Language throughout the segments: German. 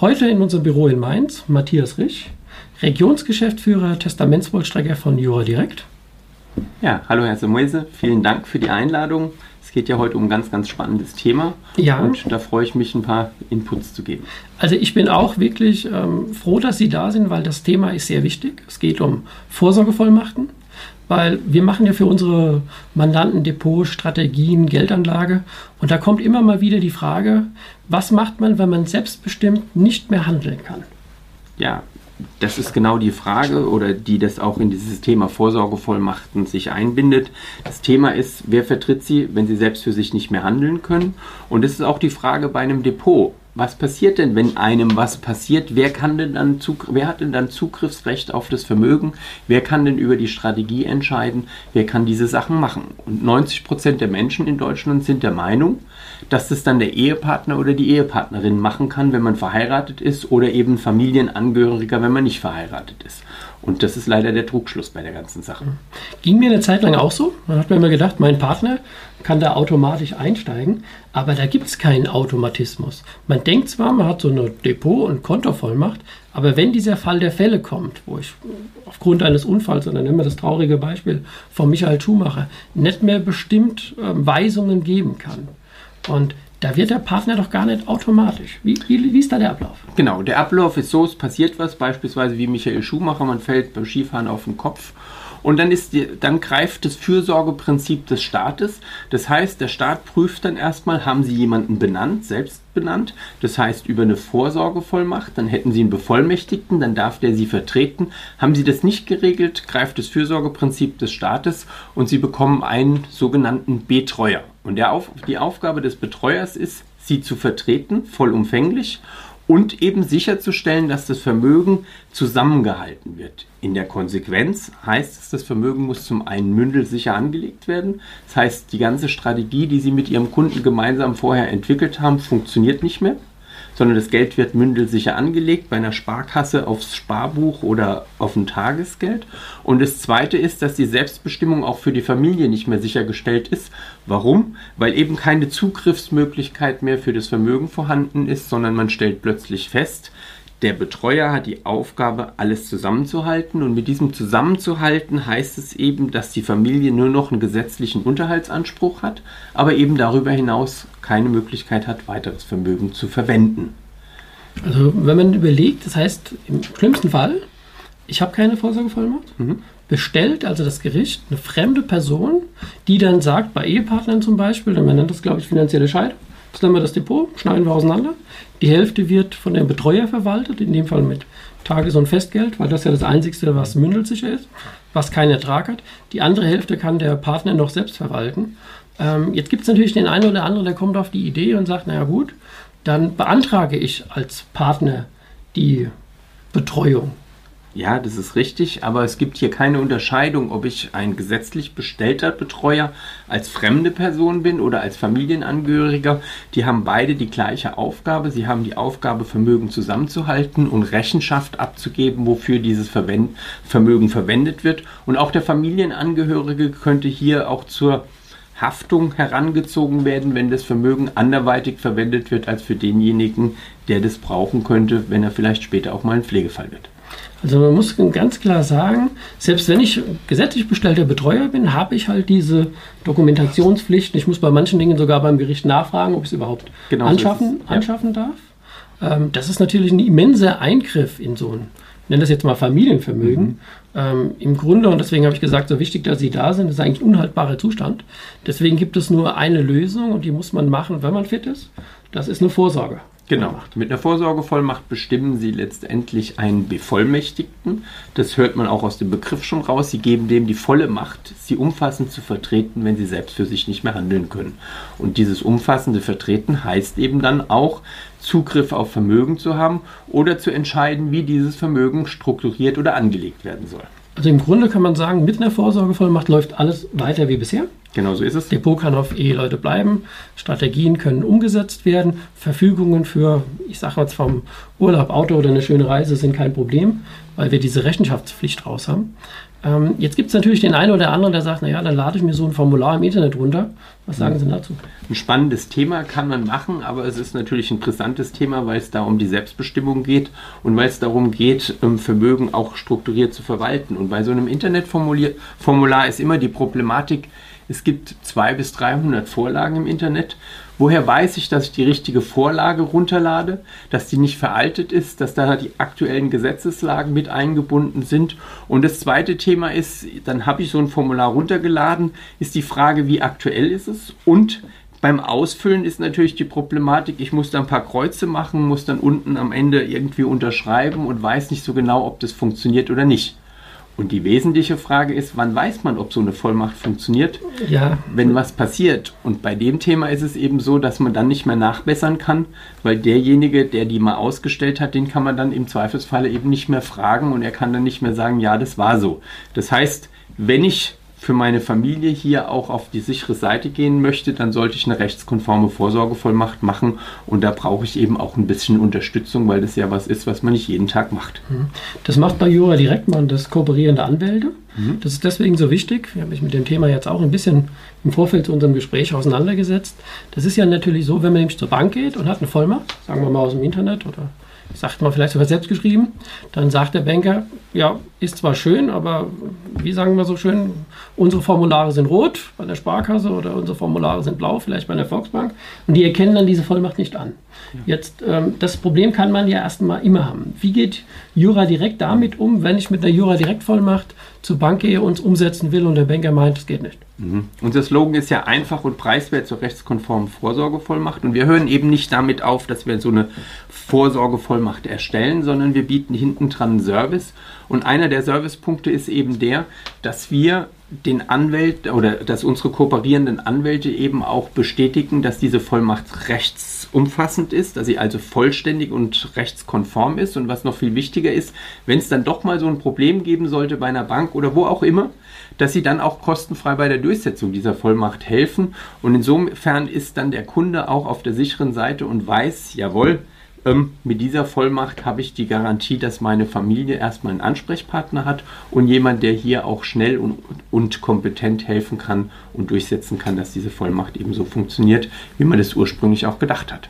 Heute in unserem Büro in Mainz Matthias Rich, Regionsgeschäftsführer Testamentsvollstrecker von Jura Direkt. Ja, hallo Herr Samuelse, vielen Dank für die Einladung. Es geht ja heute um ein ganz, ganz spannendes Thema. Ja. Und da freue ich mich, ein paar Inputs zu geben. Also ich bin auch wirklich ähm, froh, dass Sie da sind, weil das Thema ist sehr wichtig. Es geht um Vorsorgevollmachten, weil wir machen ja für unsere Mandanten Depot, Strategien, Geldanlage und da kommt immer mal wieder die Frage, was macht man, wenn man selbstbestimmt nicht mehr handeln kann? Ja, das ist genau die Frage oder die das auch in dieses Thema Vorsorgevollmachten sich einbindet. Das Thema ist, wer vertritt sie, wenn sie selbst für sich nicht mehr handeln können? Und es ist auch die Frage bei einem Depot was passiert denn, wenn einem was passiert? Wer kann denn dann wer hat denn dann Zugriffsrecht auf das Vermögen? Wer kann denn über die Strategie entscheiden? Wer kann diese Sachen machen? Und 90 Prozent der Menschen in Deutschland sind der Meinung, dass das dann der Ehepartner oder die Ehepartnerin machen kann, wenn man verheiratet ist oder eben Familienangehöriger, wenn man nicht verheiratet ist. Und das ist leider der Trugschluss bei der ganzen Sache. Ging mir eine Zeit lang auch so. Man hat mir immer gedacht, mein Partner kann da automatisch einsteigen, aber da gibt es keinen Automatismus. Man denkt zwar, man hat so eine Depot- und Kontovollmacht, aber wenn dieser Fall der Fälle kommt, wo ich aufgrund eines Unfalls, und dann nehmen wir das traurige Beispiel von Michael Schumacher, nicht mehr bestimmt äh, Weisungen geben kann. Und da wird der Partner doch gar nicht automatisch. Wie, wie, wie, ist da der Ablauf? Genau, der Ablauf ist so, es passiert was, beispielsweise wie Michael Schumacher, man fällt beim Skifahren auf den Kopf und dann, ist die, dann greift das Fürsorgeprinzip des Staates. Das heißt, der Staat prüft dann erstmal, haben Sie jemanden benannt, selbst benannt. Das heißt, über eine Vorsorgevollmacht, dann hätten Sie einen Bevollmächtigten, dann darf der Sie vertreten. Haben Sie das nicht geregelt, greift das Fürsorgeprinzip des Staates und Sie bekommen einen sogenannten Betreuer. Und Auf, die Aufgabe des Betreuers ist, Sie zu vertreten, vollumfänglich und eben sicherzustellen, dass das Vermögen zusammengehalten wird. In der Konsequenz heißt es, das Vermögen muss zum einen mündelsicher angelegt werden. Das heißt, die ganze Strategie, die Sie mit Ihrem Kunden gemeinsam vorher entwickelt haben, funktioniert nicht mehr sondern das Geld wird mündelsicher angelegt bei einer Sparkasse aufs Sparbuch oder auf ein Tagesgeld. Und das Zweite ist, dass die Selbstbestimmung auch für die Familie nicht mehr sichergestellt ist. Warum? Weil eben keine Zugriffsmöglichkeit mehr für das Vermögen vorhanden ist, sondern man stellt plötzlich fest, der Betreuer hat die Aufgabe, alles zusammenzuhalten. Und mit diesem Zusammenzuhalten heißt es eben, dass die Familie nur noch einen gesetzlichen Unterhaltsanspruch hat, aber eben darüber hinaus keine Möglichkeit hat, weiteres Vermögen zu verwenden. Also wenn man überlegt, das heißt im schlimmsten Fall, ich habe keine Vorsorgevollmacht, mhm. bestellt also das Gericht eine fremde Person, die dann sagt, bei Ehepartnern zum Beispiel, man nennt das glaube ich finanzielle Scheidung, Jetzt nehmen wir das Depot, schneiden wir auseinander. Die Hälfte wird von dem Betreuer verwaltet, in dem Fall mit Tages- und Festgeld, weil das ja das Einzige, was mündelsicher ist, was keinen Ertrag hat. Die andere Hälfte kann der Partner noch selbst verwalten. Ähm, jetzt gibt es natürlich den einen oder anderen, der kommt auf die Idee und sagt, naja gut, dann beantrage ich als Partner die Betreuung. Ja, das ist richtig, aber es gibt hier keine Unterscheidung, ob ich ein gesetzlich bestellter Betreuer als fremde Person bin oder als Familienangehöriger. Die haben beide die gleiche Aufgabe. Sie haben die Aufgabe, Vermögen zusammenzuhalten und Rechenschaft abzugeben, wofür dieses Vermögen verwendet wird. Und auch der Familienangehörige könnte hier auch zur Haftung herangezogen werden, wenn das Vermögen anderweitig verwendet wird als für denjenigen, der das brauchen könnte, wenn er vielleicht später auch mal ein Pflegefall wird. Also man muss ganz klar sagen, selbst wenn ich gesetzlich bestellter Betreuer bin, habe ich halt diese Dokumentationspflichten. Ich muss bei manchen Dingen sogar beim Gericht nachfragen, ob ich es überhaupt genau anschaffen, so ja. anschaffen darf. Ähm, das ist natürlich ein immenser Eingriff in so ein nenne das jetzt mal Familienvermögen, mhm. ähm, im Grunde, und deswegen habe ich gesagt, so wichtig, dass sie da sind, ist eigentlich ein unhaltbarer Zustand. Deswegen gibt es nur eine Lösung und die muss man machen, wenn man fit ist. Das ist eine Vorsorge. Genau. Mit einer Vorsorgevollmacht bestimmen Sie letztendlich einen Bevollmächtigten. Das hört man auch aus dem Begriff schon raus. Sie geben dem die volle Macht, Sie umfassend zu vertreten, wenn Sie selbst für sich nicht mehr handeln können. Und dieses umfassende Vertreten heißt eben dann auch, Zugriff auf Vermögen zu haben oder zu entscheiden, wie dieses Vermögen strukturiert oder angelegt werden soll. Also im Grunde kann man sagen, mit einer Vorsorgevollmacht läuft alles weiter wie bisher. Genau so ist es. Depot kann auf Eheleute bleiben, Strategien können umgesetzt werden, Verfügungen für, ich sage jetzt vom Urlaub, Auto oder eine schöne Reise sind kein Problem, weil wir diese Rechenschaftspflicht raus haben. Ähm, jetzt gibt es natürlich den einen oder anderen, der sagt, naja, dann lade ich mir so ein Formular im Internet runter. Was sagen Sie dazu? Ein spannendes Thema kann man machen, aber es ist natürlich ein brisantes Thema, weil es da um die Selbstbestimmung geht und weil es darum geht, ähm, Vermögen auch strukturiert zu verwalten. Und bei so einem Internetformular ist immer die Problematik, es gibt 200 bis 300 Vorlagen im Internet. Woher weiß ich, dass ich die richtige Vorlage runterlade, dass die nicht veraltet ist, dass da die aktuellen Gesetzeslagen mit eingebunden sind? Und das zweite Thema ist, dann habe ich so ein Formular runtergeladen, ist die Frage, wie aktuell ist es? Und beim Ausfüllen ist natürlich die Problematik, ich muss da ein paar Kreuze machen, muss dann unten am Ende irgendwie unterschreiben und weiß nicht so genau, ob das funktioniert oder nicht. Und die wesentliche Frage ist, wann weiß man, ob so eine Vollmacht funktioniert, ja. wenn was passiert? Und bei dem Thema ist es eben so, dass man dann nicht mehr nachbessern kann, weil derjenige, der die mal ausgestellt hat, den kann man dann im Zweifelsfalle eben nicht mehr fragen und er kann dann nicht mehr sagen, ja, das war so. Das heißt, wenn ich für meine Familie hier auch auf die sichere Seite gehen möchte, dann sollte ich eine rechtskonforme Vorsorgevollmacht machen. Und da brauche ich eben auch ein bisschen Unterstützung, weil das ja was ist, was man nicht jeden Tag macht. Mhm. Das macht bei Jura direkt mal das kooperierende Anwälte. Mhm. Das ist deswegen so wichtig. Ich habe mich mit dem Thema jetzt auch ein bisschen im Vorfeld zu unserem Gespräch auseinandergesetzt. Das ist ja natürlich so, wenn man nämlich zur Bank geht und hat eine Vollmacht, sagen wir mal aus dem Internet oder sagt man vielleicht sogar selbst geschrieben, dann sagt der Banker, ja, ist zwar schön, aber wie sagen wir so schön, unsere Formulare sind rot bei der Sparkasse oder unsere Formulare sind blau, vielleicht bei der Volksbank und die erkennen dann diese Vollmacht nicht an. Jetzt, ähm, das Problem kann man ja erstmal immer haben. Wie geht Jura direkt damit um, wenn ich mit einer Jura direkt Vollmacht zur Bank gehe und umsetzen will und der Banker meint, es geht nicht? Mhm. Unser Slogan ist ja einfach und preiswert zur rechtskonformen Vorsorgevollmacht und wir hören eben nicht damit auf, dass wir so eine Vorsorgevollmacht erstellen, sondern wir bieten hinten dran Service und einer der Servicepunkte ist eben der, dass wir den Anwälten oder dass unsere kooperierenden Anwälte eben auch bestätigen, dass diese Vollmacht rechtsumfassend ist, dass sie also vollständig und rechtskonform ist. Und was noch viel wichtiger ist, wenn es dann doch mal so ein Problem geben sollte bei einer Bank oder wo auch immer, dass sie dann auch kostenfrei bei der Durchsetzung dieser Vollmacht helfen. Und insofern ist dann der Kunde auch auf der sicheren Seite und weiß, jawohl, ähm, mit dieser Vollmacht habe ich die Garantie, dass meine Familie erstmal einen Ansprechpartner hat und jemand, der hier auch schnell und, und kompetent helfen kann und durchsetzen kann, dass diese Vollmacht eben so funktioniert, wie man das ursprünglich auch gedacht hat.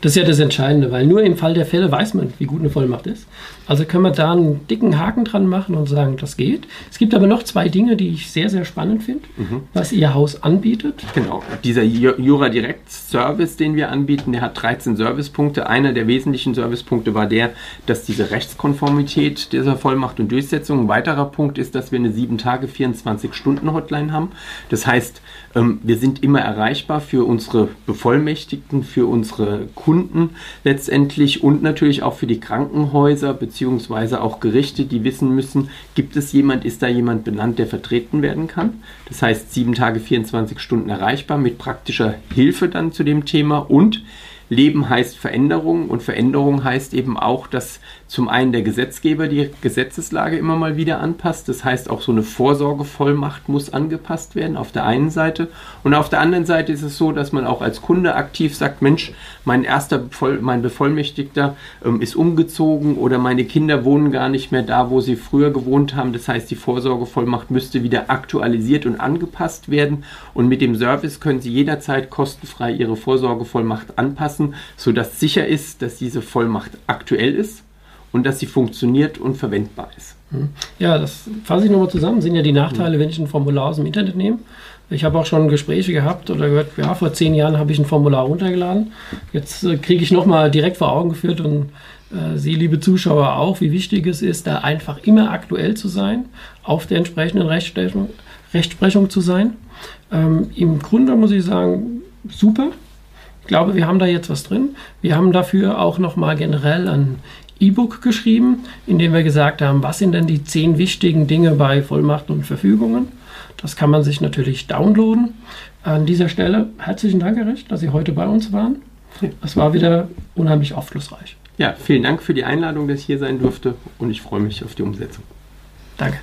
Das ist ja das Entscheidende, weil nur im Fall der Fälle weiß man, wie gut eine Vollmacht ist. Also können wir da einen dicken Haken dran machen und sagen, das geht. Es gibt aber noch zwei Dinge, die ich sehr, sehr spannend finde, mhm. was Ihr Haus anbietet. Genau, dieser Jura Direct Service, den wir anbieten, der hat 13 Servicepunkte. Einer der wesentlichen Servicepunkte war der, dass diese Rechtskonformität dieser Vollmacht und Durchsetzung. Ein weiterer Punkt ist, dass wir eine 7 Tage 24 Stunden Hotline haben. Das heißt, ähm, wir sind immer erreichbar für unsere Bevollmächtigten, für unsere Kunden letztendlich und natürlich auch für die Krankenhäuser beziehungsweise auch Gerichte, die wissen müssen, gibt es jemand, ist da jemand benannt, der vertreten werden kann. Das heißt, sieben Tage, 24 Stunden erreichbar mit praktischer Hilfe dann zu dem Thema und Leben heißt Veränderung und Veränderung heißt eben auch, dass zum einen der Gesetzgeber die Gesetzeslage immer mal wieder anpasst. Das heißt, auch so eine Vorsorgevollmacht muss angepasst werden auf der einen Seite. Und auf der anderen Seite ist es so, dass man auch als Kunde aktiv sagt, Mensch, mein erster Bevoll mein Bevollmächtigter ähm, ist umgezogen oder meine Kinder wohnen gar nicht mehr da, wo sie früher gewohnt haben. Das heißt, die Vorsorgevollmacht müsste wieder aktualisiert und angepasst werden. Und mit dem Service können Sie jederzeit kostenfrei Ihre Vorsorgevollmacht anpassen, sodass sicher ist, dass diese Vollmacht aktuell ist und dass sie funktioniert und verwendbar ist. Hm. Ja, das fasse ich nochmal zusammen. Sind ja die Nachteile, wenn ich ein Formular aus dem Internet nehme. Ich habe auch schon Gespräche gehabt oder gehört, ja, vor zehn Jahren habe ich ein Formular runtergeladen. Jetzt äh, kriege ich nochmal direkt vor Augen geführt und äh, Sie, liebe Zuschauer, auch, wie wichtig es ist, da einfach immer aktuell zu sein, auf der entsprechenden Rechtsprechung, Rechtsprechung zu sein. Ähm, Im Grunde muss ich sagen, super. Ich glaube, wir haben da jetzt was drin. Wir haben dafür auch nochmal generell ein E-Book geschrieben, in dem wir gesagt haben, was sind denn die zehn wichtigen Dinge bei Vollmachten und Verfügungen. Das kann man sich natürlich downloaden. An dieser Stelle herzlichen Dank, Herr Recht, dass Sie heute bei uns waren. Es war wieder unheimlich aufschlussreich. Ja, vielen Dank für die Einladung, dass ich hier sein durfte und ich freue mich auf die Umsetzung. Danke.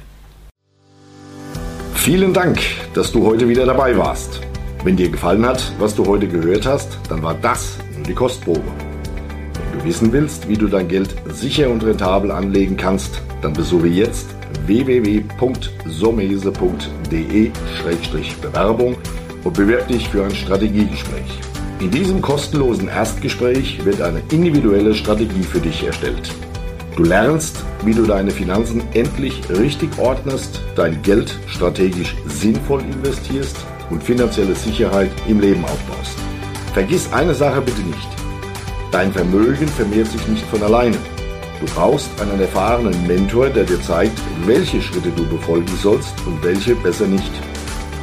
Vielen Dank, dass du heute wieder dabei warst. Wenn dir gefallen hat, was du heute gehört hast, dann war das nur die Kostprobe. Du wissen willst, wie du dein Geld sicher und rentabel anlegen kannst, dann besuche jetzt www.somese.de-bewerbung und bewirb dich für ein Strategiegespräch. In diesem kostenlosen Erstgespräch wird eine individuelle Strategie für dich erstellt. Du lernst, wie du deine Finanzen endlich richtig ordnest, dein Geld strategisch sinnvoll investierst und finanzielle Sicherheit im Leben aufbaust. Vergiss eine Sache bitte nicht. Dein Vermögen vermehrt sich nicht von alleine. Du brauchst einen erfahrenen Mentor, der dir zeigt, welche Schritte du befolgen sollst und welche besser nicht.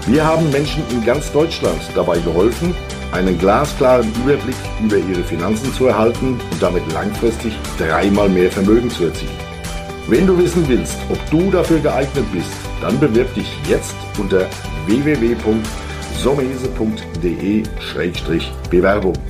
Wir haben Menschen in ganz Deutschland dabei geholfen, einen glasklaren Überblick über ihre Finanzen zu erhalten und damit langfristig dreimal mehr Vermögen zu erzielen. Wenn du wissen willst, ob du dafür geeignet bist, dann bewirb dich jetzt unter www.somese.de-bewerbung.